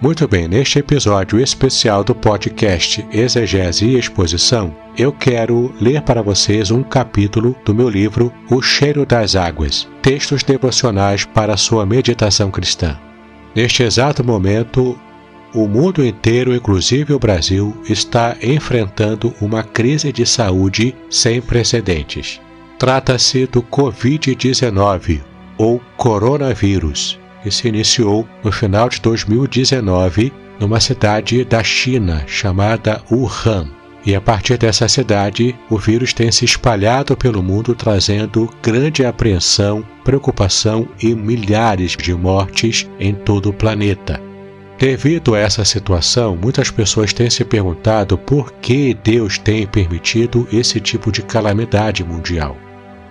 Muito bem, neste episódio especial do podcast Exegese e Exposição, eu quero ler para vocês um capítulo do meu livro O Cheiro das Águas Textos Devocionais para a Sua Meditação Cristã. Neste exato momento, o mundo inteiro, inclusive o Brasil, está enfrentando uma crise de saúde sem precedentes. Trata-se do Covid-19, ou coronavírus que se iniciou no final de 2019 numa cidade da China chamada Wuhan. E a partir dessa cidade, o vírus tem se espalhado pelo mundo, trazendo grande apreensão, preocupação e milhares de mortes em todo o planeta. Devido a essa situação, muitas pessoas têm se perguntado por que Deus tem permitido esse tipo de calamidade mundial.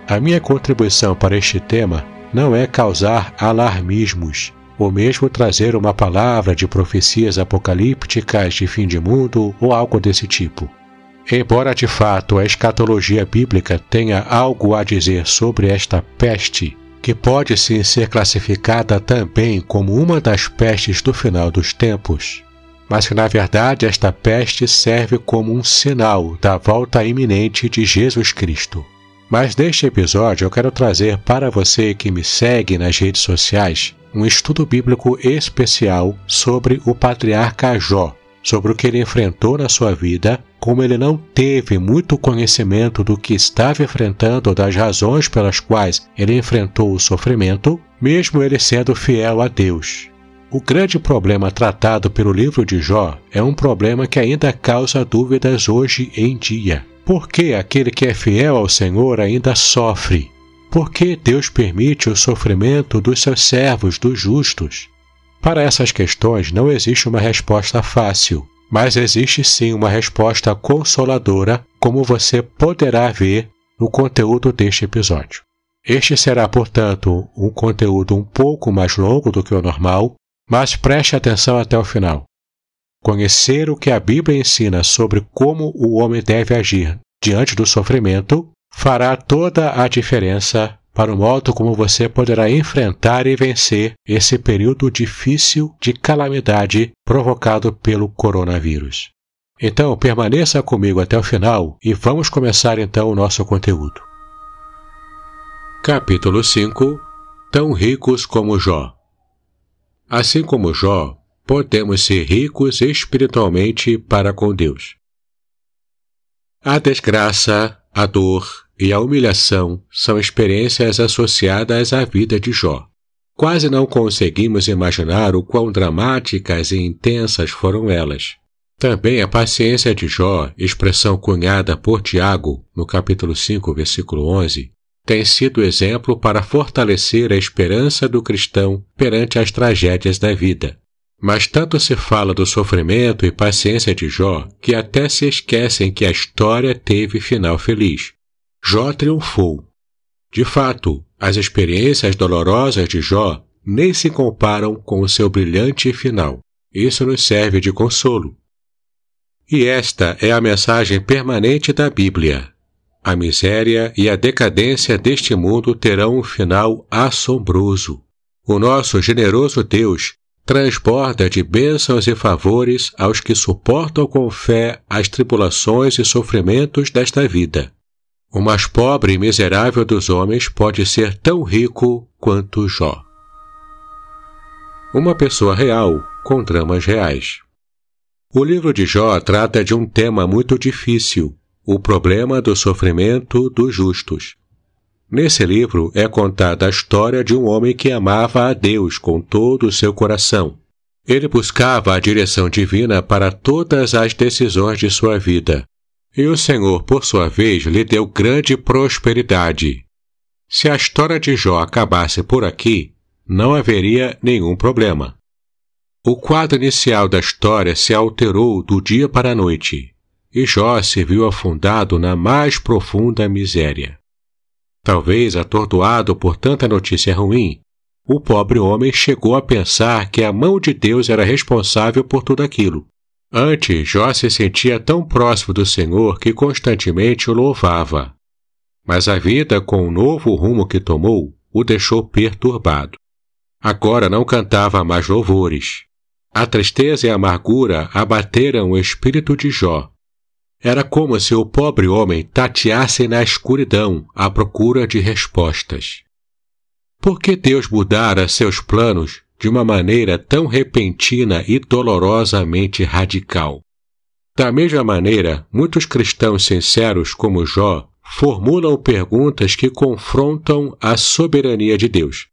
A minha contribuição para este tema não é causar alarmismos, ou mesmo trazer uma palavra de profecias apocalípticas de fim de mundo ou algo desse tipo. Embora de fato a escatologia bíblica tenha algo a dizer sobre esta peste, que pode sim ser classificada também como uma das pestes do final dos tempos, mas que na verdade esta peste serve como um sinal da volta iminente de Jesus Cristo. Mas neste episódio eu quero trazer para você que me segue nas redes sociais um estudo bíblico especial sobre o patriarca Jó, sobre o que ele enfrentou na sua vida, como ele não teve muito conhecimento do que estava enfrentando das razões pelas quais ele enfrentou o sofrimento, mesmo ele sendo fiel a Deus. O grande problema tratado pelo livro de Jó é um problema que ainda causa dúvidas hoje em dia. Por que aquele que é fiel ao Senhor ainda sofre? Por que Deus permite o sofrimento dos seus servos, dos justos? Para essas questões não existe uma resposta fácil, mas existe sim uma resposta consoladora, como você poderá ver no conteúdo deste episódio. Este será, portanto, um conteúdo um pouco mais longo do que o normal, mas preste atenção até o final. Conhecer o que a Bíblia ensina sobre como o homem deve agir diante do sofrimento fará toda a diferença para o modo como você poderá enfrentar e vencer esse período difícil de calamidade provocado pelo coronavírus. Então, permaneça comigo até o final e vamos começar então o nosso conteúdo. Capítulo 5 Tão ricos como Jó Assim como Jó, podemos ser ricos espiritualmente para com Deus. A desgraça, a dor e a humilhação são experiências associadas à vida de Jó. Quase não conseguimos imaginar o quão dramáticas e intensas foram elas. Também a paciência de Jó, expressão cunhada por Tiago, no capítulo 5, versículo 11, tem sido exemplo para fortalecer a esperança do cristão perante as tragédias da vida. Mas tanto se fala do sofrimento e paciência de Jó que até se esquecem que a história teve final feliz. Jó triunfou. De fato, as experiências dolorosas de Jó nem se comparam com o seu brilhante final. Isso nos serve de consolo. E esta é a mensagem permanente da Bíblia. A miséria e a decadência deste mundo terão um final assombroso. O nosso generoso Deus transborda de bênçãos e favores aos que suportam com fé as tribulações e sofrimentos desta vida. O mais pobre e miserável dos homens pode ser tão rico quanto Jó. Uma pessoa real com dramas reais. O livro de Jó trata de um tema muito difícil, o problema do sofrimento dos justos. Nesse livro é contada a história de um homem que amava a Deus com todo o seu coração. Ele buscava a direção divina para todas as decisões de sua vida. E o Senhor, por sua vez, lhe deu grande prosperidade. Se a história de Jó acabasse por aqui, não haveria nenhum problema. O quadro inicial da história se alterou do dia para a noite, e Jó se viu afundado na mais profunda miséria. Talvez atordoado por tanta notícia ruim, o pobre homem chegou a pensar que a mão de Deus era responsável por tudo aquilo. Antes, Jó se sentia tão próximo do Senhor que constantemente o louvava. Mas a vida, com o novo rumo que tomou, o deixou perturbado. Agora não cantava mais louvores. A tristeza e a amargura abateram o espírito de Jó. Era como se o pobre homem tateasse na escuridão à procura de respostas. Por que Deus mudara seus planos de uma maneira tão repentina e dolorosamente radical? Da mesma maneira, muitos cristãos sinceros como Jó formulam perguntas que confrontam a soberania de Deus.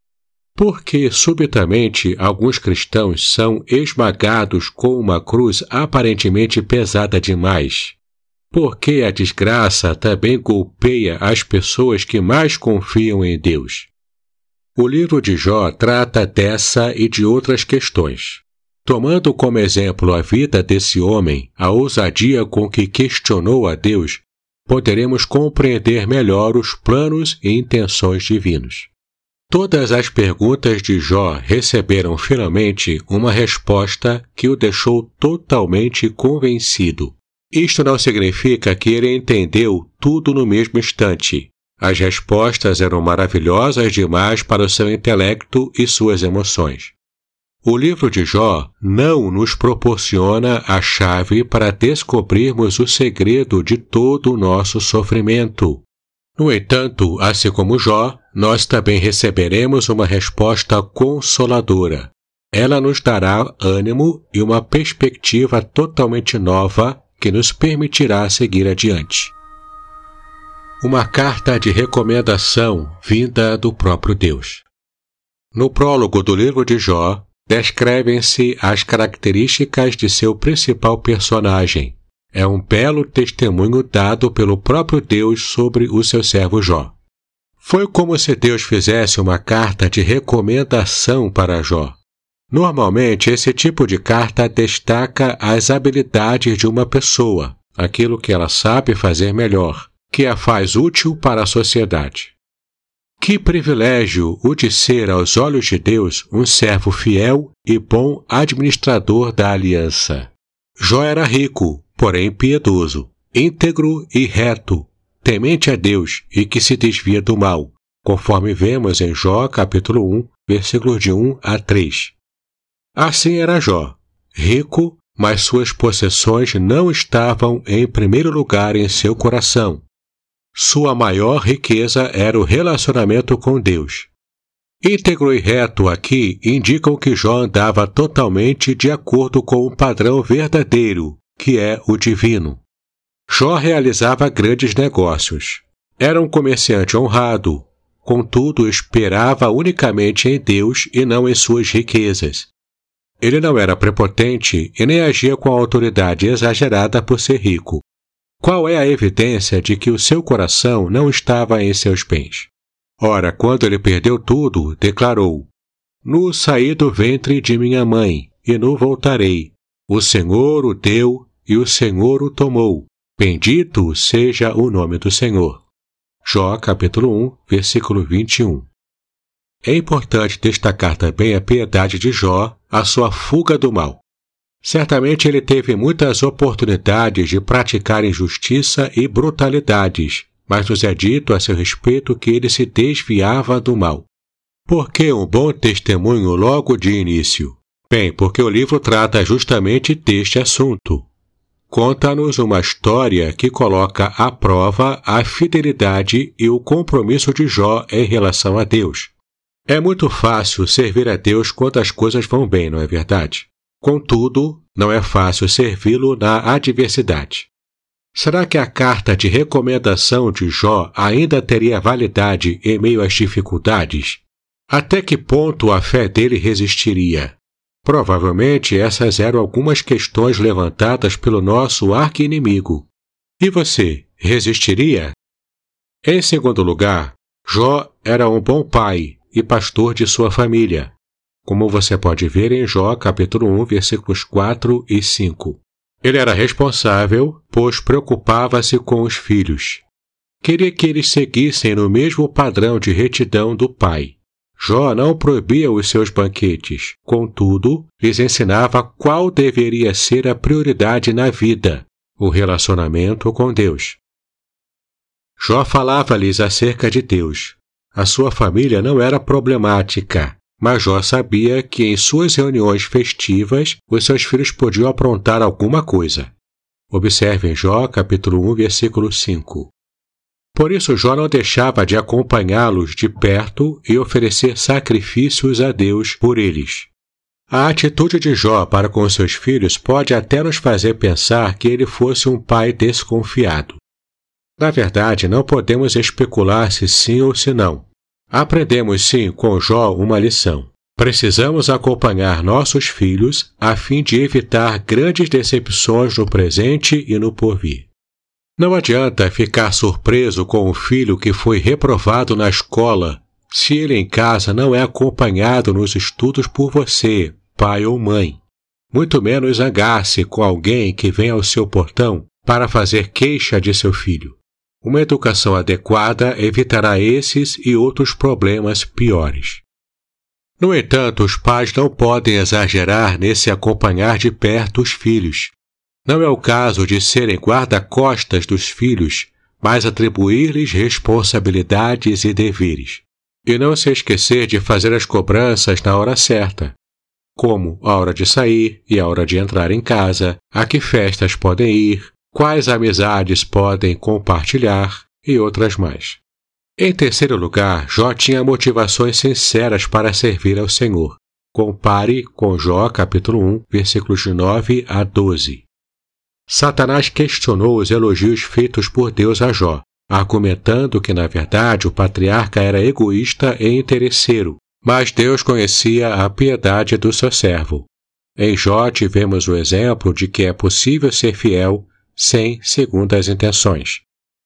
Por que subitamente alguns cristãos são esmagados com uma cruz aparentemente pesada demais? Por que a desgraça também golpeia as pessoas que mais confiam em Deus? O livro de Jó trata dessa e de outras questões. Tomando como exemplo a vida desse homem, a ousadia com que questionou a Deus, poderemos compreender melhor os planos e intenções divinos. Todas as perguntas de Jó receberam finalmente uma resposta que o deixou totalmente convencido. Isto não significa que ele entendeu tudo no mesmo instante, as respostas eram maravilhosas demais para o seu intelecto e suas emoções. O livro de Jó não nos proporciona a chave para descobrirmos o segredo de todo o nosso sofrimento. No entanto, assim como Jó, nós também receberemos uma resposta consoladora. Ela nos dará ânimo e uma perspectiva totalmente nova que nos permitirá seguir adiante uma carta de recomendação vinda do próprio Deus. No prólogo do livro de Jó, descrevem-se as características de seu principal personagem. É um belo testemunho dado pelo próprio Deus sobre o seu servo Jó. Foi como se Deus fizesse uma carta de recomendação para Jó. Normalmente, esse tipo de carta destaca as habilidades de uma pessoa, aquilo que ela sabe fazer melhor, que a faz útil para a sociedade. Que privilégio o de ser, aos olhos de Deus, um servo fiel e bom administrador da aliança. Jó era rico, porém piedoso, íntegro e reto, temente a Deus e que se desvia do mal, conforme vemos em Jó capítulo 1, versículos de 1 a 3. Assim era Jó, rico, mas suas possessões não estavam em primeiro lugar em seu coração, sua maior riqueza era o relacionamento com Deus. Íntegro e reto aqui indicam que Jó andava totalmente de acordo com o padrão verdadeiro, que é o divino. Jó realizava grandes negócios. Era um comerciante honrado, contudo esperava unicamente em Deus e não em suas riquezas. Ele não era prepotente e nem agia com autoridade exagerada por ser rico. Qual é a evidência de que o seu coração não estava em seus bens? Ora, quando ele perdeu tudo, declarou: No saí do ventre de minha mãe, e no voltarei. O Senhor o deu e o Senhor o tomou. Bendito seja o nome do Senhor. Jó capítulo 1, versículo 21. É importante destacar também a piedade de Jó, a sua fuga do mal. Certamente ele teve muitas oportunidades de praticar injustiça e brutalidades, mas nos é dito a seu respeito que ele se desviava do mal. Por que um bom testemunho logo de início? Bem, porque o livro trata justamente deste assunto. Conta-nos uma história que coloca à prova a fidelidade e o compromisso de Jó em relação a Deus. É muito fácil servir a Deus quando as coisas vão bem, não é verdade? Contudo, não é fácil servi-lo na adversidade. Será que a carta de recomendação de Jó ainda teria validade em meio às dificuldades? Até que ponto a fé dele resistiria? Provavelmente essas eram algumas questões levantadas pelo nosso arqui-inimigo. E você, resistiria? Em segundo lugar, Jó era um bom pai e pastor de sua família como você pode ver em Jó capítulo 1, versículos 4 e 5. Ele era responsável, pois preocupava-se com os filhos. Queria que eles seguissem no mesmo padrão de retidão do pai. Jó não proibia os seus banquetes, contudo, lhes ensinava qual deveria ser a prioridade na vida, o relacionamento com Deus. Jó falava-lhes acerca de Deus. A sua família não era problemática, mas Jó sabia que em suas reuniões festivas os seus filhos podiam aprontar alguma coisa. Observe em Jó, capítulo 1, versículo 5. Por isso, Jó não deixava de acompanhá-los de perto e oferecer sacrifícios a Deus por eles. A atitude de Jó para com seus filhos pode até nos fazer pensar que ele fosse um pai desconfiado. Na verdade, não podemos especular se sim ou se não. Aprendemos sim com Jó uma lição. Precisamos acompanhar nossos filhos a fim de evitar grandes decepções no presente e no porvir. Não adianta ficar surpreso com um filho que foi reprovado na escola se ele em casa não é acompanhado nos estudos por você, pai ou mãe. Muito menos zangar-se com alguém que vem ao seu portão para fazer queixa de seu filho. Uma educação adequada evitará esses e outros problemas piores. No entanto, os pais não podem exagerar nesse acompanhar de perto os filhos. Não é o caso de serem guarda-costas dos filhos, mas atribuir-lhes responsabilidades e deveres. E não se esquecer de fazer as cobranças na hora certa, como a hora de sair e a hora de entrar em casa, a que festas podem ir, quais amizades podem compartilhar e outras mais. Em terceiro lugar, Jó tinha motivações sinceras para servir ao Senhor. Compare com Jó capítulo 1, versículos de 9 a 12. Satanás questionou os elogios feitos por Deus a Jó, argumentando que, na verdade, o patriarca era egoísta e interesseiro, mas Deus conhecia a piedade do seu servo. Em Jó tivemos o exemplo de que é possível ser fiel sem segundas intenções.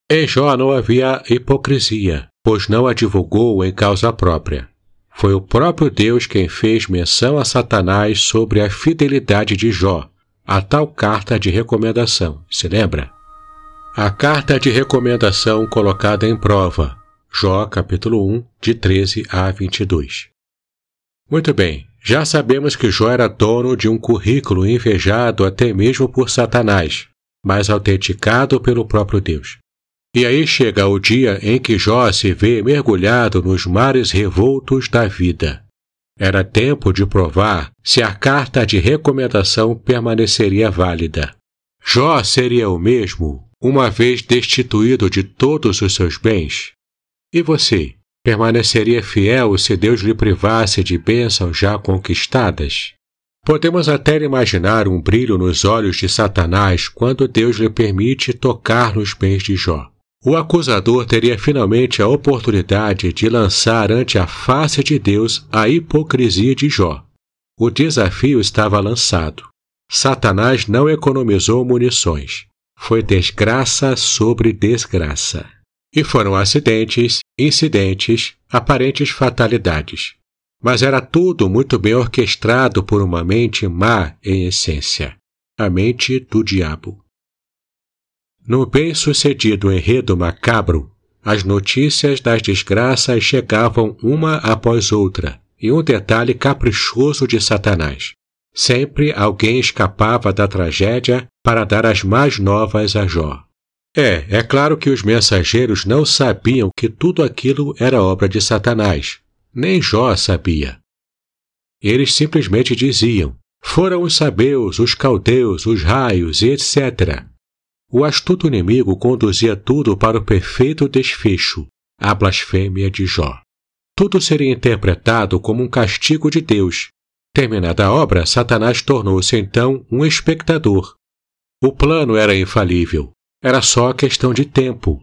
Em Jó não havia hipocrisia, pois não a divulgou em causa própria. Foi o próprio Deus quem fez menção a Satanás sobre a fidelidade de Jó, a tal carta de recomendação, se lembra? A carta de recomendação colocada em prova, Jó capítulo 1, de 13 a 22. Muito bem, já sabemos que Jó era dono de um currículo invejado até mesmo por Satanás, mas autenticado pelo próprio Deus. E aí chega o dia em que Jó se vê mergulhado nos mares revoltos da vida. Era tempo de provar se a carta de recomendação permaneceria válida. Jó seria o mesmo, uma vez destituído de todos os seus bens? E você, permaneceria fiel se Deus lhe privasse de bênçãos já conquistadas? Podemos até imaginar um brilho nos olhos de Satanás quando Deus lhe permite tocar nos bens de Jó. O acusador teria finalmente a oportunidade de lançar ante a face de Deus a hipocrisia de Jó. O desafio estava lançado. Satanás não economizou munições. Foi desgraça sobre desgraça. E foram acidentes, incidentes, aparentes fatalidades. Mas era tudo muito bem orquestrado por uma mente má em essência a mente do diabo. No bem-sucedido enredo macabro, as notícias das desgraças chegavam uma após outra, e um detalhe caprichoso de Satanás. Sempre alguém escapava da tragédia para dar as mais novas a Jó. É, é claro que os mensageiros não sabiam que tudo aquilo era obra de Satanás. Nem Jó sabia. Eles simplesmente diziam: foram os sabeus, os caldeus, os raios etc. O astuto inimigo conduzia tudo para o perfeito desfecho, a blasfêmia de Jó. Tudo seria interpretado como um castigo de Deus. Terminada a obra, Satanás tornou-se então um espectador. O plano era infalível, era só questão de tempo.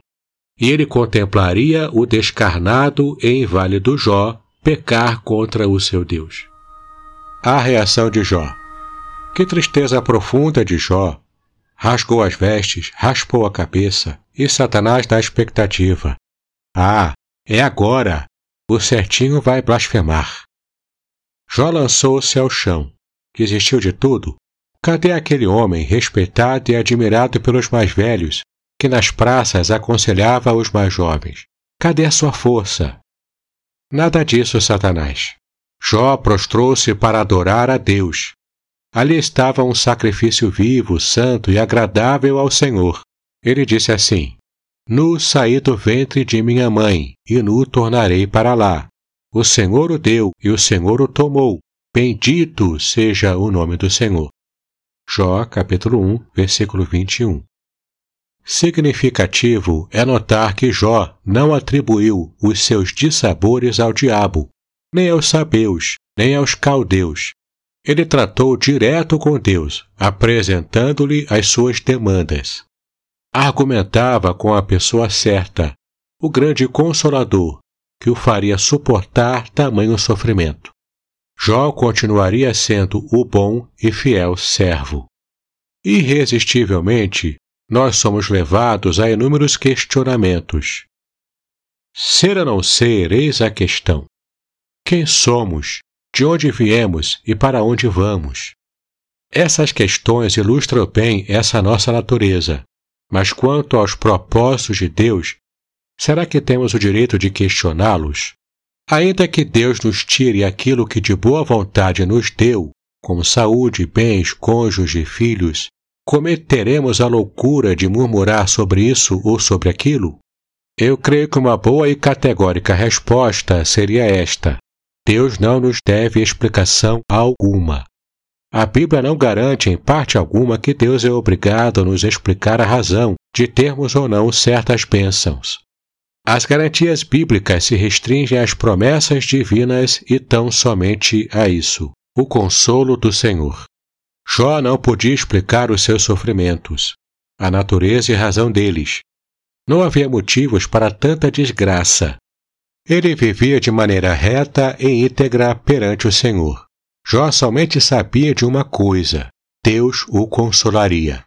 E ele contemplaria o descarnado e inválido Jó pecar contra o seu Deus. A reação de Jó. Que tristeza profunda de Jó rasgou as vestes, raspou a cabeça, e Satanás na expectativa. Ah, é agora! O certinho vai blasfemar. Jó lançou-se ao chão. Desistiu de tudo? Cadê aquele homem respeitado e admirado pelos mais velhos, que nas praças aconselhava os mais jovens? Cadê a sua força? Nada disso, Satanás. Jó prostrou-se para adorar a Deus, Ali estava um sacrifício vivo, santo e agradável ao Senhor. Ele disse assim: Nu saí do ventre de minha mãe, e nu tornarei para lá. O Senhor o deu e o Senhor o tomou. Bendito seja o nome do Senhor. Jó, capítulo 1, versículo 21. Significativo é notar que Jó não atribuiu os seus dissabores ao diabo, nem aos sabeus, nem aos caldeus. Ele tratou direto com Deus, apresentando-lhe as suas demandas. Argumentava com a pessoa certa, o grande consolador, que o faria suportar tamanho sofrimento. Jó continuaria sendo o bom e fiel servo. Irresistivelmente, nós somos levados a inúmeros questionamentos. Ser ou não ser, eis a questão. Quem somos, de onde viemos e para onde vamos? Essas questões ilustram bem essa nossa natureza, mas quanto aos propósitos de Deus, será que temos o direito de questioná-los? Ainda que Deus nos tire aquilo que de boa vontade nos deu, como saúde, bens, cônjuge, filhos, cometeremos a loucura de murmurar sobre isso ou sobre aquilo? Eu creio que uma boa e categórica resposta seria esta: Deus não nos deve explicação alguma. A Bíblia não garante em parte alguma que Deus é obrigado a nos explicar a razão de termos ou não certas bênçãos. As garantias bíblicas se restringem às promessas divinas e tão somente a isso, o consolo do Senhor. Jó não podia explicar os seus sofrimentos, a natureza e razão deles. Não havia motivos para tanta desgraça. Ele vivia de maneira reta e íntegra perante o Senhor. Jó somente sabia de uma coisa: Deus o consolaria.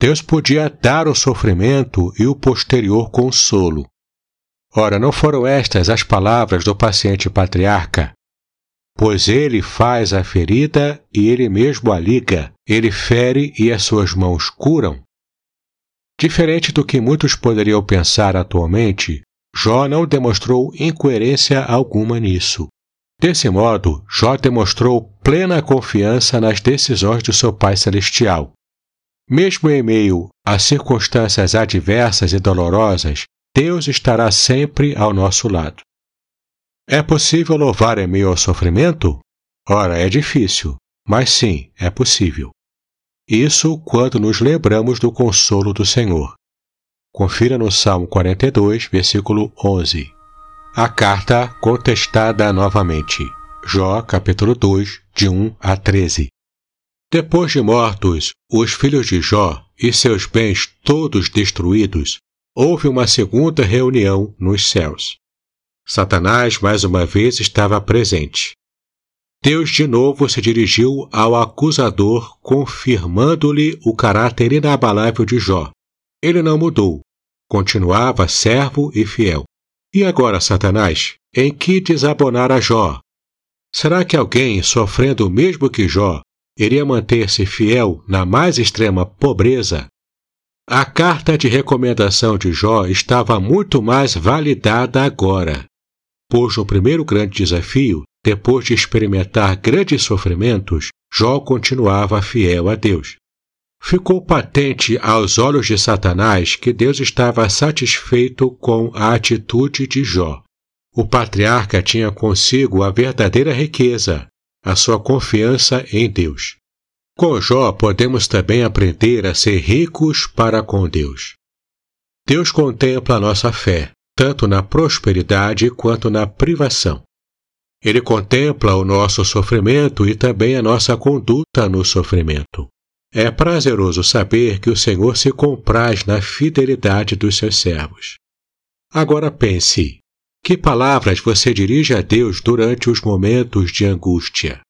Deus podia dar o sofrimento e o posterior consolo, Ora, não foram estas as palavras do paciente patriarca? Pois ele faz a ferida e ele mesmo a liga, ele fere e as suas mãos curam. Diferente do que muitos poderiam pensar atualmente, Jó não demonstrou incoerência alguma nisso. Desse modo, Jó demonstrou plena confiança nas decisões do seu Pai Celestial. Mesmo em meio a circunstâncias adversas e dolorosas, Deus estará sempre ao nosso lado. É possível louvar em meio ao sofrimento? Ora, é difícil, mas sim, é possível. Isso quando nos lembramos do consolo do Senhor. Confira no Salmo 42, versículo 11. A carta contestada novamente. Jó, capítulo 2, de 1 a 13. Depois de mortos os filhos de Jó e seus bens todos destruídos, houve uma segunda reunião nos céus. Satanás mais uma vez estava presente. Deus de novo se dirigiu ao acusador, confirmando-lhe o caráter inabalável de Jó. Ele não mudou, continuava servo e fiel. E agora, Satanás, em que desabonara Jó? Será que alguém, sofrendo o mesmo que Jó, iria manter-se fiel na mais extrema pobreza a carta de recomendação de Jó estava muito mais validada agora, pois no primeiro grande desafio, depois de experimentar grandes sofrimentos, Jó continuava fiel a Deus. Ficou patente aos olhos de Satanás que Deus estava satisfeito com a atitude de Jó. O patriarca tinha consigo a verdadeira riqueza, a sua confiança em Deus. Com Jó podemos também aprender a ser ricos para com Deus. Deus contempla a nossa fé, tanto na prosperidade quanto na privação. Ele contempla o nosso sofrimento e também a nossa conduta no sofrimento. É prazeroso saber que o Senhor se compraz na fidelidade dos seus servos. Agora pense: que palavras você dirige a Deus durante os momentos de angústia?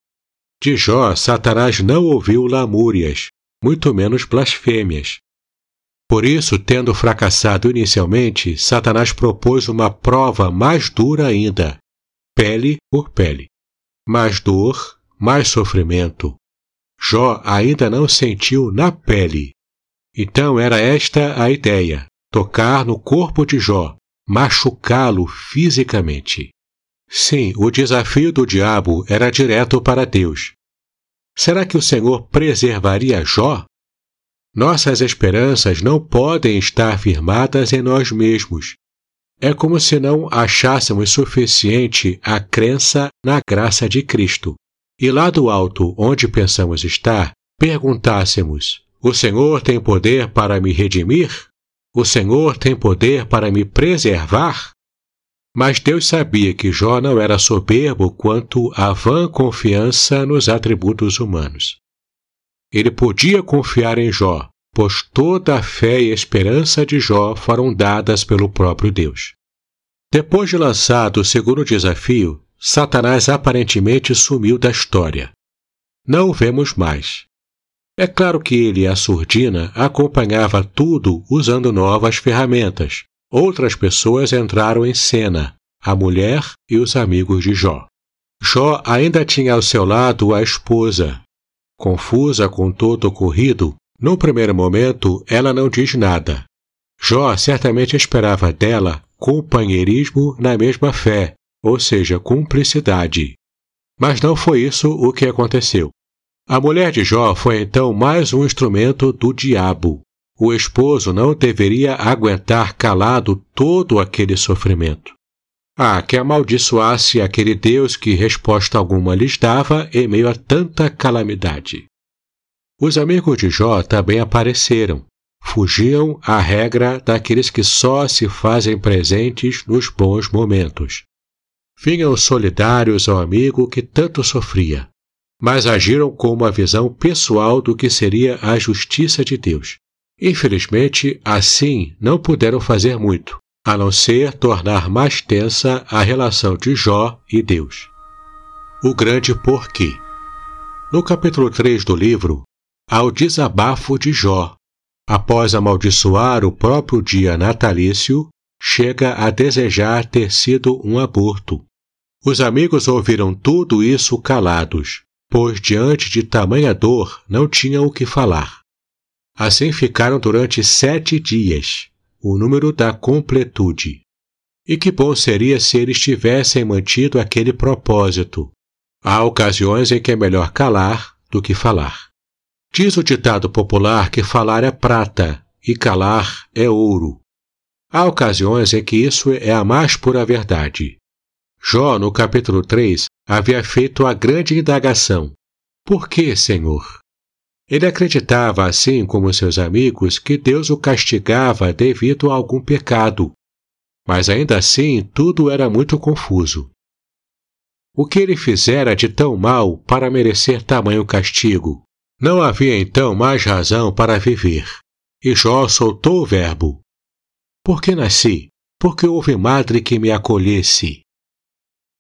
De Jó, Satanás não ouviu lamúrias, muito menos blasfêmias. Por isso, tendo fracassado inicialmente, Satanás propôs uma prova mais dura ainda, pele por pele. Mais dor, mais sofrimento. Jó ainda não sentiu na pele. Então era esta a ideia: tocar no corpo de Jó, machucá-lo fisicamente. Sim, o desafio do diabo era direto para Deus. Será que o Senhor preservaria Jó? Nossas esperanças não podem estar firmadas em nós mesmos. é como se não achássemos suficiente a crença na graça de Cristo. E lá do alto, onde pensamos estar, perguntássemos: O Senhor tem poder para me redimir? O Senhor tem poder para me preservar? Mas Deus sabia que Jó não era soberbo quanto à vã confiança nos atributos humanos. Ele podia confiar em Jó, pois toda a fé e esperança de Jó foram dadas pelo próprio Deus. Depois de lançado o segundo desafio, Satanás aparentemente sumiu da história. Não o vemos mais. É claro que ele e a surdina acompanhava tudo usando novas ferramentas. Outras pessoas entraram em cena, a mulher e os amigos de Jó. Jó ainda tinha ao seu lado a esposa. Confusa com todo o ocorrido, num primeiro momento ela não diz nada. Jó certamente esperava dela companheirismo na mesma fé, ou seja, cumplicidade. Mas não foi isso o que aconteceu. A mulher de Jó foi então mais um instrumento do diabo. O esposo não deveria aguentar calado todo aquele sofrimento. Ah, que amaldiçoasse aquele Deus que resposta alguma lhes dava em meio a tanta calamidade. Os amigos de Jó também apareceram. Fugiam à regra daqueles que só se fazem presentes nos bons momentos. Vinham solidários ao amigo que tanto sofria mas agiram com uma visão pessoal do que seria a justiça de Deus. Infelizmente, assim não puderam fazer muito, a não ser tornar mais tensa a relação de Jó e Deus. O grande porquê. No capítulo 3 do livro, há o desabafo de Jó. Após amaldiçoar o próprio dia natalício, chega a desejar ter sido um aborto. Os amigos ouviram tudo isso calados, pois diante de tamanha dor não tinham o que falar. Assim ficaram durante sete dias, o número da completude. E que bom seria se eles tivessem mantido aquele propósito. Há ocasiões em que é melhor calar do que falar. Diz o ditado popular que falar é prata e calar é ouro. Há ocasiões em que isso é a mais pura verdade. Jó, no capítulo 3, havia feito a grande indagação: Por que, Senhor? Ele acreditava, assim como seus amigos, que Deus o castigava devido a algum pecado. Mas ainda assim tudo era muito confuso. O que ele fizera de tão mal para merecer tamanho castigo? Não havia então mais razão para viver. E Jó soltou o verbo: Por que nasci? Porque houve madre que me acolhesse.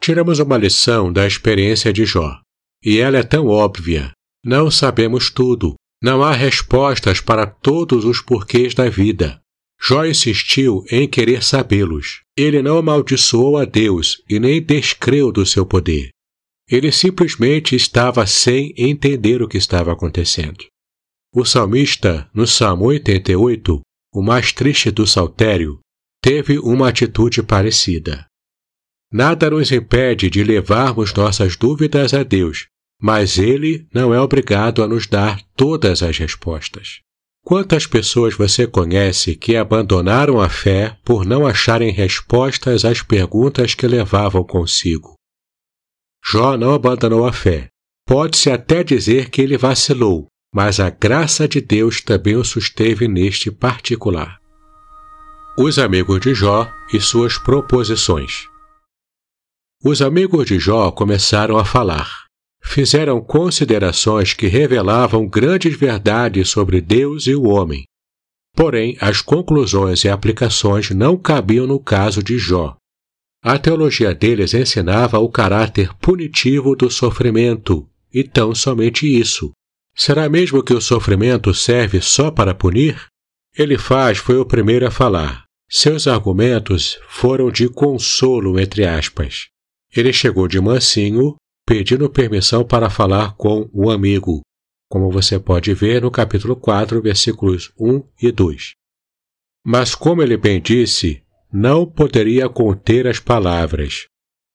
Tiramos uma lição da experiência de Jó. E ela é tão óbvia. Não sabemos tudo. Não há respostas para todos os porquês da vida. Jó insistiu em querer sabê-los. Ele não amaldiçoou a Deus e nem descreu do seu poder. Ele simplesmente estava sem entender o que estava acontecendo. O salmista, no Salmo 88, o mais triste do saltério, teve uma atitude parecida. Nada nos impede de levarmos nossas dúvidas a Deus, mas Ele não é obrigado a nos dar todas as respostas. Quantas pessoas você conhece que abandonaram a fé por não acharem respostas às perguntas que levavam consigo? Jó não abandonou a fé. Pode-se até dizer que ele vacilou, mas a graça de Deus também o susteve neste particular. Os amigos de Jó e suas proposições. Os amigos de Jó começaram a falar. Fizeram considerações que revelavam grandes verdades sobre Deus e o homem. Porém, as conclusões e aplicações não cabiam no caso de Jó. A teologia deles ensinava o caráter punitivo do sofrimento, e tão somente isso. Será mesmo que o sofrimento serve só para punir? Ele faz foi o primeiro a falar. Seus argumentos foram de consolo, entre aspas. Ele chegou de mansinho, pedindo permissão para falar com o amigo, como você pode ver no capítulo 4, versículos 1 e 2. Mas, como ele bem disse, não poderia conter as palavras.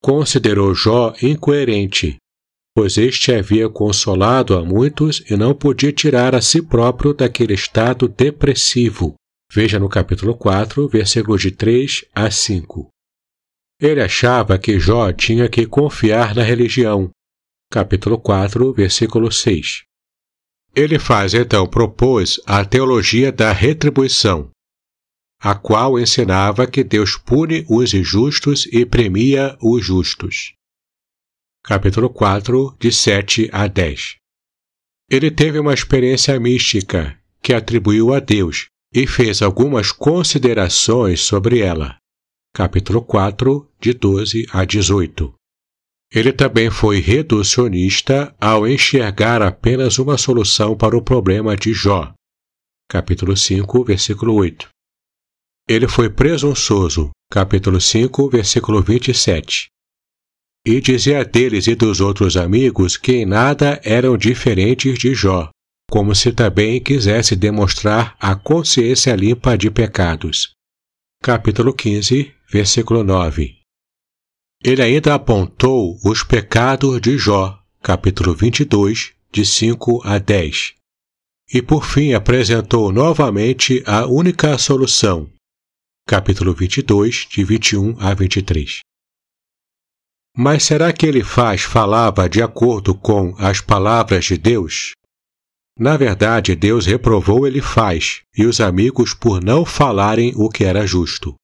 Considerou Jó incoerente, pois este havia consolado a muitos e não podia tirar a si próprio daquele estado depressivo. Veja no capítulo 4, versículos de 3 a 5. Ele achava que Jó tinha que confiar na religião. Capítulo 4, versículo 6. Ele faz então propôs a teologia da retribuição, a qual ensinava que Deus pune os injustos e premia os justos. Capítulo 4, de 7 a 10. Ele teve uma experiência mística que atribuiu a Deus e fez algumas considerações sobre ela capítulo 4, de 12 a 18. Ele também foi reducionista ao enxergar apenas uma solução para o problema de Jó. Capítulo 5, versículo 8. Ele foi presunçoso. Capítulo 5, versículo 27. E dizia deles e dos outros amigos que em nada eram diferentes de Jó, como se também quisesse demonstrar a consciência limpa de pecados. Capítulo 15, versículo 9. Ele ainda apontou os pecados de Jó, capítulo 22, de 5 a 10. E por fim apresentou novamente a única solução, capítulo 22, de 21 a 23. Mas será que ele faz falava de acordo com as palavras de Deus? Na verdade, Deus reprovou ele faz e os amigos por não falarem o que era justo.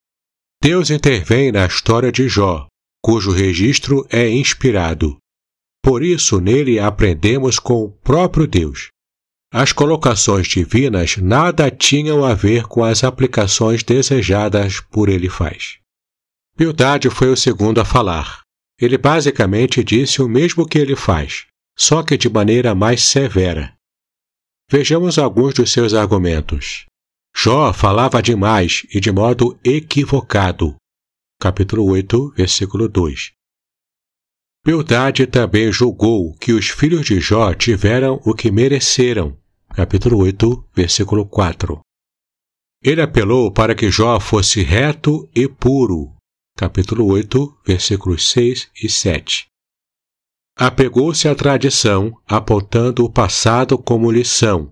Deus intervém na história de Jó, cujo registro é inspirado. Por isso, nele aprendemos com o próprio Deus. As colocações divinas nada tinham a ver com as aplicações desejadas por ele faz. Bildade foi o segundo a falar. Ele basicamente disse o mesmo que ele faz, só que de maneira mais severa. Vejamos alguns dos seus argumentos. Jó falava demais e de modo equivocado. Capítulo 8, versículo 2. Bildade também julgou que os filhos de Jó tiveram o que mereceram. Capítulo 8, versículo 4. Ele apelou para que Jó fosse reto e puro. Capítulo 8, versículos 6 e 7. Apegou-se à tradição, apontando o passado como lição,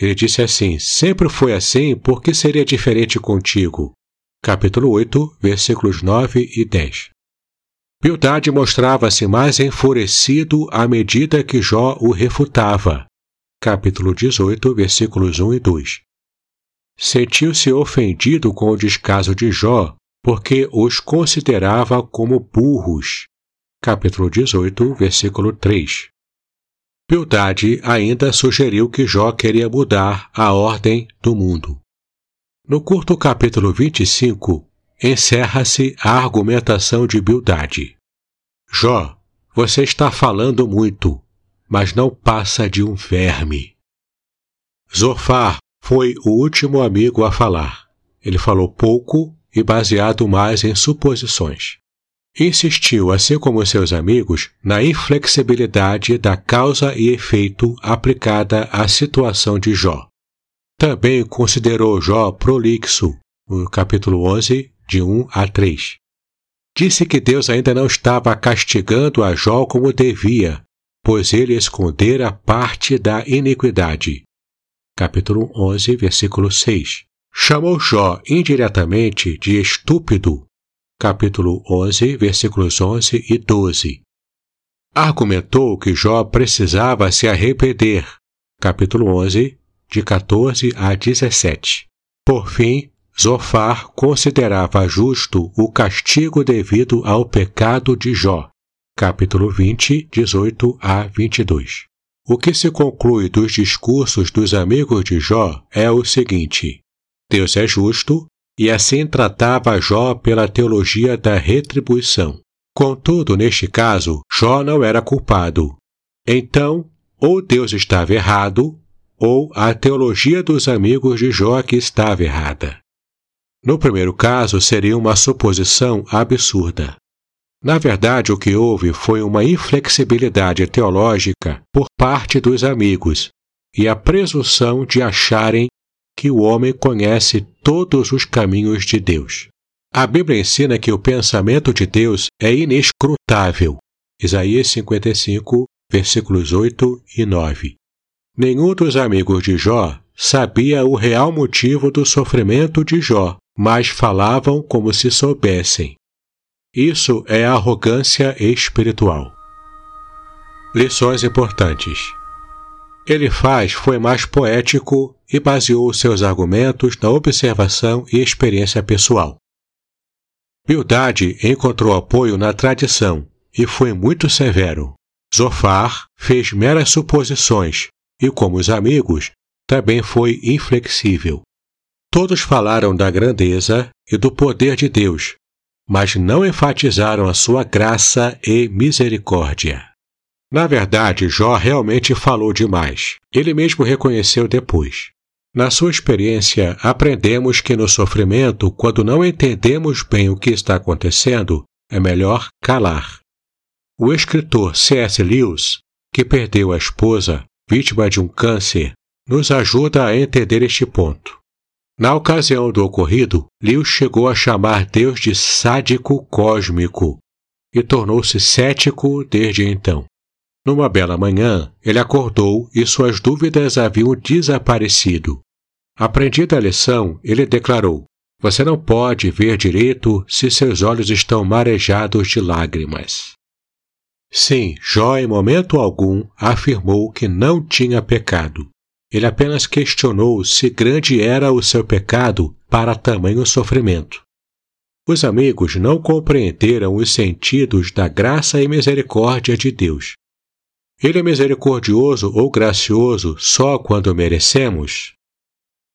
ele disse assim: Sempre foi assim, por que seria diferente contigo? Capítulo 8, versículos 9 e 10. Bildade mostrava-se mais enfurecido à medida que Jó o refutava. Capítulo 18, versículos 1 e 2. Sentiu-se ofendido com o descaso de Jó, porque os considerava como burros. Capítulo 18, versículo 3. Bildade ainda sugeriu que Jó queria mudar a ordem do mundo. No curto capítulo 25, encerra-se a argumentação de Bildade. Jó, você está falando muito, mas não passa de um verme. Zofar foi o último amigo a falar. Ele falou pouco e baseado mais em suposições. Insistiu, assim como seus amigos, na inflexibilidade da causa e efeito aplicada à situação de Jó. Também considerou Jó prolixo, no capítulo 11, de 1 a 3. Disse que Deus ainda não estava castigando a Jó como devia, pois ele escondera parte da iniquidade. Capítulo 11, versículo 6. Chamou Jó indiretamente de estúpido capítulo 11, versículos 11 e 12. Argumentou que Jó precisava se arrepender, capítulo 11, de 14 a 17. Por fim, Zofar considerava justo o castigo devido ao pecado de Jó, capítulo 20, 18 a 22. O que se conclui dos discursos dos amigos de Jó é o seguinte: Deus é justo e assim tratava Jó pela teologia da retribuição. Contudo, neste caso, Jó não era culpado. Então, ou Deus estava errado, ou a teologia dos amigos de Jó que estava errada. No primeiro caso, seria uma suposição absurda. Na verdade, o que houve foi uma inflexibilidade teológica por parte dos amigos e a presunção de acharem que o homem conhece todos os caminhos de Deus. A Bíblia ensina que o pensamento de Deus é inescrutável. Isaías 55, versículos 8 e 9. Nenhum dos amigos de Jó sabia o real motivo do sofrimento de Jó, mas falavam como se soubessem. Isso é arrogância espiritual. Lições importantes. Ele faz foi mais poético e baseou seus argumentos na observação e experiência pessoal. Bildade encontrou apoio na tradição e foi muito severo. Zofar fez meras suposições e, como os amigos, também foi inflexível. Todos falaram da grandeza e do poder de Deus, mas não enfatizaram a sua graça e misericórdia. Na verdade, Jó realmente falou demais. Ele mesmo reconheceu depois. Na sua experiência, aprendemos que no sofrimento, quando não entendemos bem o que está acontecendo, é melhor calar. O escritor C.S. Lewis, que perdeu a esposa, vítima de um câncer, nos ajuda a entender este ponto. Na ocasião do ocorrido, Lewis chegou a chamar Deus de sádico cósmico e tornou-se cético desde então. Numa bela manhã, ele acordou e suas dúvidas haviam desaparecido. Aprendida a lição, ele declarou: Você não pode ver direito se seus olhos estão marejados de lágrimas. Sim, Jó em momento algum afirmou que não tinha pecado. Ele apenas questionou se grande era o seu pecado para tamanho sofrimento. Os amigos não compreenderam os sentidos da graça e misericórdia de Deus. Ele é misericordioso ou gracioso só quando merecemos?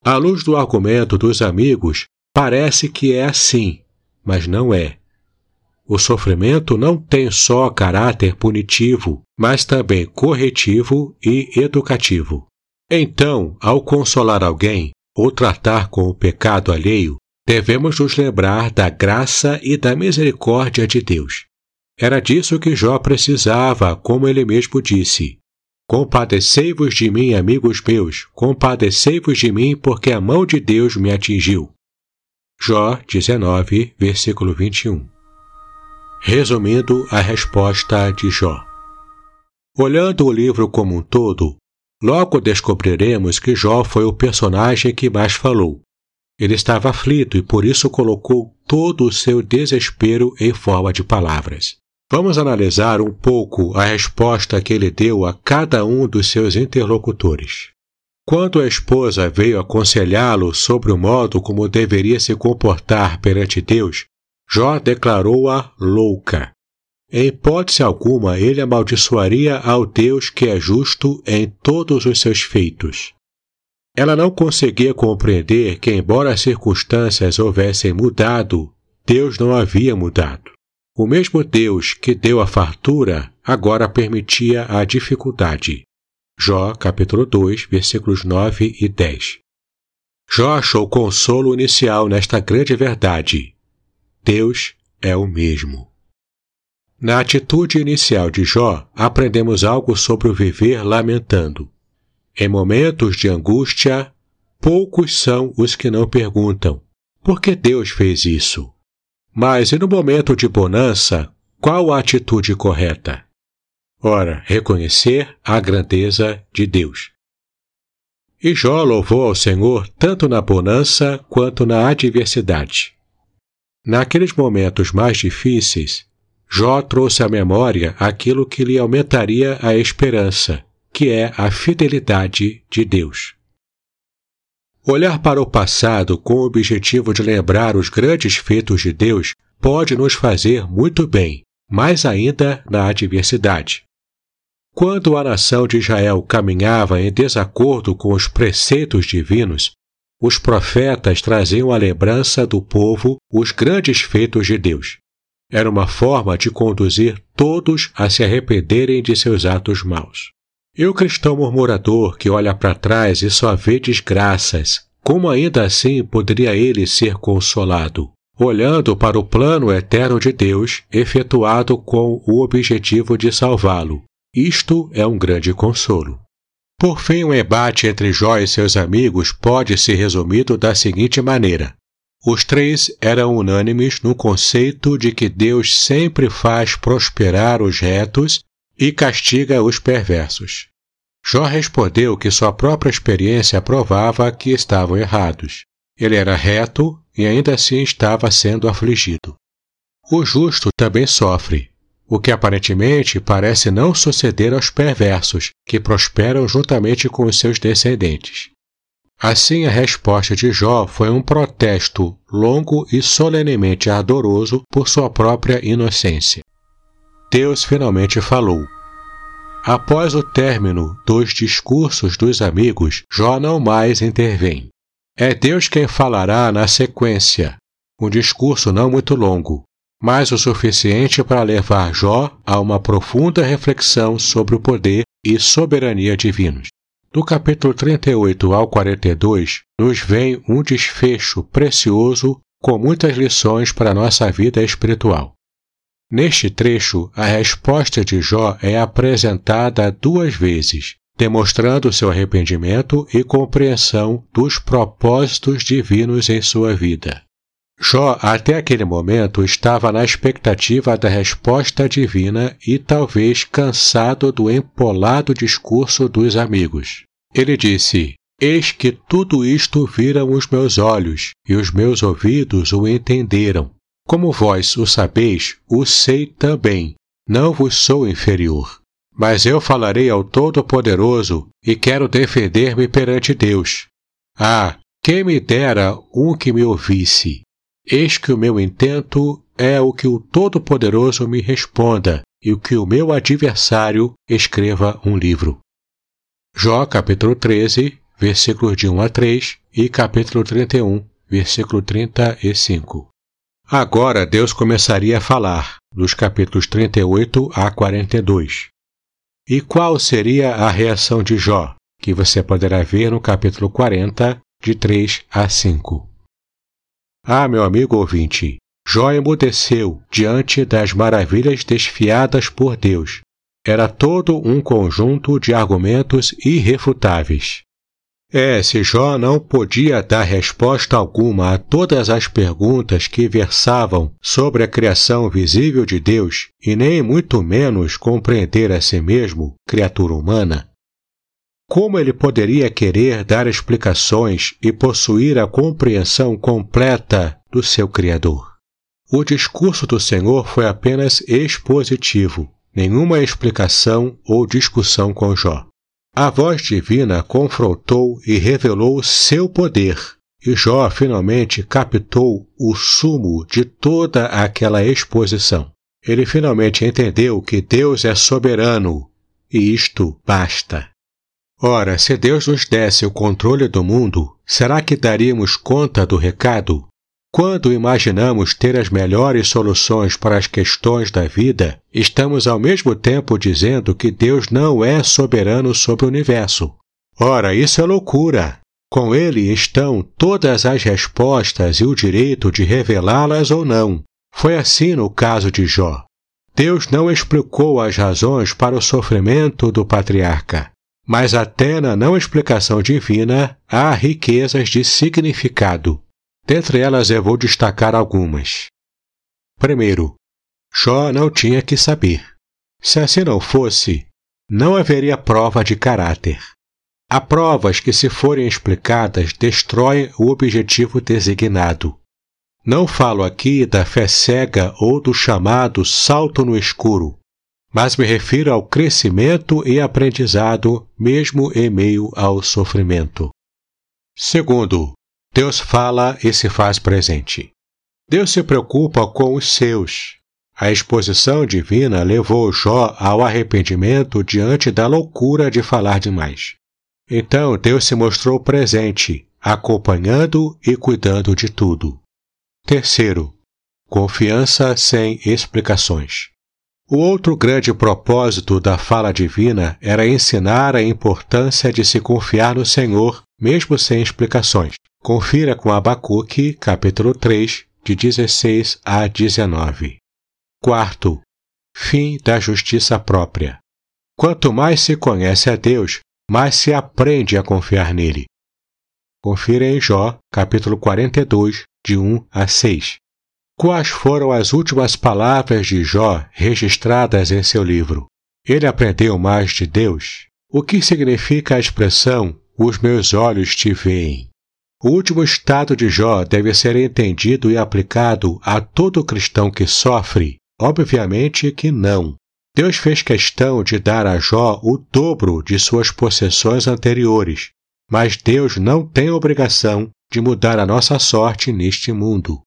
À luz do argumento dos amigos, parece que é assim, mas não é. O sofrimento não tem só caráter punitivo, mas também corretivo e educativo. Então, ao consolar alguém ou tratar com o pecado alheio, devemos nos lembrar da graça e da misericórdia de Deus. Era disso que Jó precisava, como ele mesmo disse. Compadecei-vos de mim, amigos meus, compadecei-vos de mim, porque a mão de Deus me atingiu. Jó 19, versículo 21. Resumindo a resposta de Jó. Olhando o livro como um todo, logo descobriremos que Jó foi o personagem que mais falou. Ele estava aflito e por isso colocou todo o seu desespero em forma de palavras. Vamos analisar um pouco a resposta que ele deu a cada um dos seus interlocutores. Quando a esposa veio aconselhá-lo sobre o modo como deveria se comportar perante Deus, Jó declarou-a louca. Em hipótese alguma, ele amaldiçoaria ao Deus que é justo em todos os seus feitos. Ela não conseguia compreender que, embora as circunstâncias houvessem mudado, Deus não havia mudado. O mesmo Deus que deu a fartura agora permitia a dificuldade. Jó, capítulo 2, versículos 9 e 10. Jó achou consolo inicial nesta grande verdade. Deus é o mesmo. Na atitude inicial de Jó, aprendemos algo sobre o viver lamentando. Em momentos de angústia, poucos são os que não perguntam: por que Deus fez isso? Mas e no momento de bonança, qual a atitude correta? Ora, reconhecer a grandeza de Deus. E Jó louvou ao Senhor tanto na bonança quanto na adversidade. Naqueles momentos mais difíceis, Jó trouxe à memória aquilo que lhe aumentaria a esperança, que é a fidelidade de Deus. Olhar para o passado com o objetivo de lembrar os grandes feitos de Deus pode nos fazer muito bem, mais ainda na adversidade. Quando a nação de Israel caminhava em desacordo com os preceitos divinos, os profetas traziam à lembrança do povo os grandes feitos de Deus. Era uma forma de conduzir todos a se arrependerem de seus atos maus. E o cristão murmurador que olha para trás e só vê desgraças, como ainda assim poderia ele ser consolado? Olhando para o plano eterno de Deus, efetuado com o objetivo de salvá-lo. Isto é um grande consolo. Por fim, o embate entre Jó e seus amigos pode ser resumido da seguinte maneira: os três eram unânimes no conceito de que Deus sempre faz prosperar os retos e castiga os perversos. Jó respondeu que sua própria experiência provava que estavam errados. Ele era reto e ainda assim estava sendo afligido. O justo também sofre, o que aparentemente parece não suceder aos perversos, que prosperam juntamente com os seus descendentes. Assim, a resposta de Jó foi um protesto longo e solenemente ardoroso por sua própria inocência. Deus finalmente falou. Após o término dos discursos dos amigos, Jó não mais intervém. É Deus quem falará na sequência, um discurso não muito longo, mas o suficiente para levar Jó a uma profunda reflexão sobre o poder e soberania divinos. Do capítulo 38 ao 42, nos vem um desfecho precioso com muitas lições para a nossa vida espiritual. Neste trecho, a resposta de Jó é apresentada duas vezes, demonstrando seu arrependimento e compreensão dos propósitos divinos em sua vida. Jó, até aquele momento, estava na expectativa da resposta divina e talvez cansado do empolado discurso dos amigos. Ele disse: Eis que tudo isto viram os meus olhos, e os meus ouvidos o entenderam. Como vós o sabeis, o sei também. Não vos sou inferior. Mas eu falarei ao Todo-Poderoso e quero defender-me perante Deus. Ah, quem me dera um que me ouvisse! Eis que o meu intento é o que o Todo-Poderoso me responda e o que o meu adversário escreva um livro. Jó capítulo 13, versículos de 1 a 3 e capítulo 31, versículo 35. Agora Deus começaria a falar, dos capítulos 38 a 42. E qual seria a reação de Jó, que você poderá ver no capítulo 40, de 3 a 5. Ah, meu amigo ouvinte, Jó emudeceu diante das maravilhas desfiadas por Deus. Era todo um conjunto de argumentos irrefutáveis. É, Jó não podia dar resposta alguma a todas as perguntas que versavam sobre a criação visível de Deus, e nem muito menos compreender a si mesmo, criatura humana, como ele poderia querer dar explicações e possuir a compreensão completa do seu Criador? O discurso do Senhor foi apenas expositivo, nenhuma explicação ou discussão com Jó. A voz divina confrontou e revelou seu poder, e Jó finalmente captou o sumo de toda aquela exposição. Ele finalmente entendeu que Deus é soberano, e isto basta. Ora, se Deus nos desse o controle do mundo, será que daríamos conta do recado? Quando imaginamos ter as melhores soluções para as questões da vida, estamos ao mesmo tempo dizendo que Deus não é soberano sobre o universo. Ora, isso é loucura. Com ele estão todas as respostas e o direito de revelá-las ou não. Foi assim no caso de Jó. Deus não explicou as razões para o sofrimento do patriarca. Mas até na não explicação divina há riquezas de significado. Dentre elas eu vou destacar algumas. Primeiro, Jó não tinha que saber. Se assim não fosse, não haveria prova de caráter. Há provas que, se forem explicadas, destroem o objetivo designado. Não falo aqui da fé cega ou do chamado salto no escuro, mas me refiro ao crescimento e aprendizado, mesmo em meio ao sofrimento. Segundo, Deus fala e se faz presente. Deus se preocupa com os seus. A exposição divina levou Jó ao arrependimento diante da loucura de falar demais. Então Deus se mostrou presente, acompanhando e cuidando de tudo. Terceiro, confiança sem explicações. O outro grande propósito da fala divina era ensinar a importância de se confiar no Senhor, mesmo sem explicações. Confira com Abacuque, capítulo 3, de 16 a 19. Quarto, fim da justiça própria. Quanto mais se conhece a Deus, mais se aprende a confiar nele. Confira em Jó, capítulo 42, de 1 a 6. Quais foram as últimas palavras de Jó registradas em seu livro? Ele aprendeu mais de Deus? O que significa a expressão os meus olhos te veem? O último estado de Jó deve ser entendido e aplicado a todo cristão que sofre? Obviamente que não. Deus fez questão de dar a Jó o dobro de suas possessões anteriores, mas Deus não tem obrigação de mudar a nossa sorte neste mundo.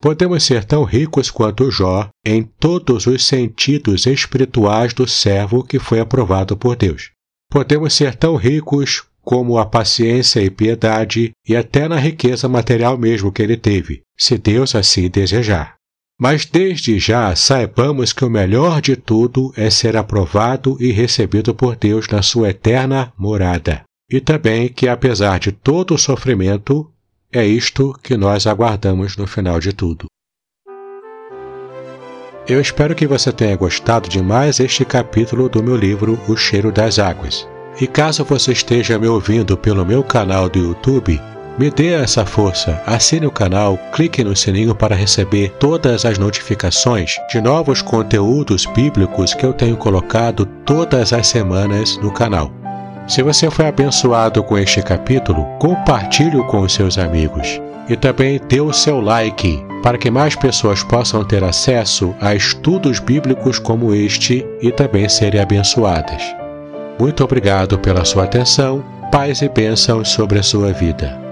Podemos ser tão ricos quanto Jó em todos os sentidos espirituais do servo que foi aprovado por Deus. Podemos ser tão ricos como a paciência e piedade e até na riqueza material mesmo que ele teve, se Deus assim desejar. Mas desde já saibamos que o melhor de tudo é ser aprovado e recebido por Deus na sua eterna morada. E também que, apesar de todo o sofrimento, é isto que nós aguardamos no final de tudo. Eu espero que você tenha gostado de mais este capítulo do meu livro O Cheiro das Águas. E caso você esteja me ouvindo pelo meu canal do YouTube, me dê essa força, assine o canal, clique no sininho para receber todas as notificações de novos conteúdos bíblicos que eu tenho colocado todas as semanas no canal. Se você foi abençoado com este capítulo, compartilhe-o com os seus amigos. E também dê o seu like para que mais pessoas possam ter acesso a estudos bíblicos como este e também serem abençoadas. Muito obrigado pela sua atenção, paz e bênçãos sobre a sua vida.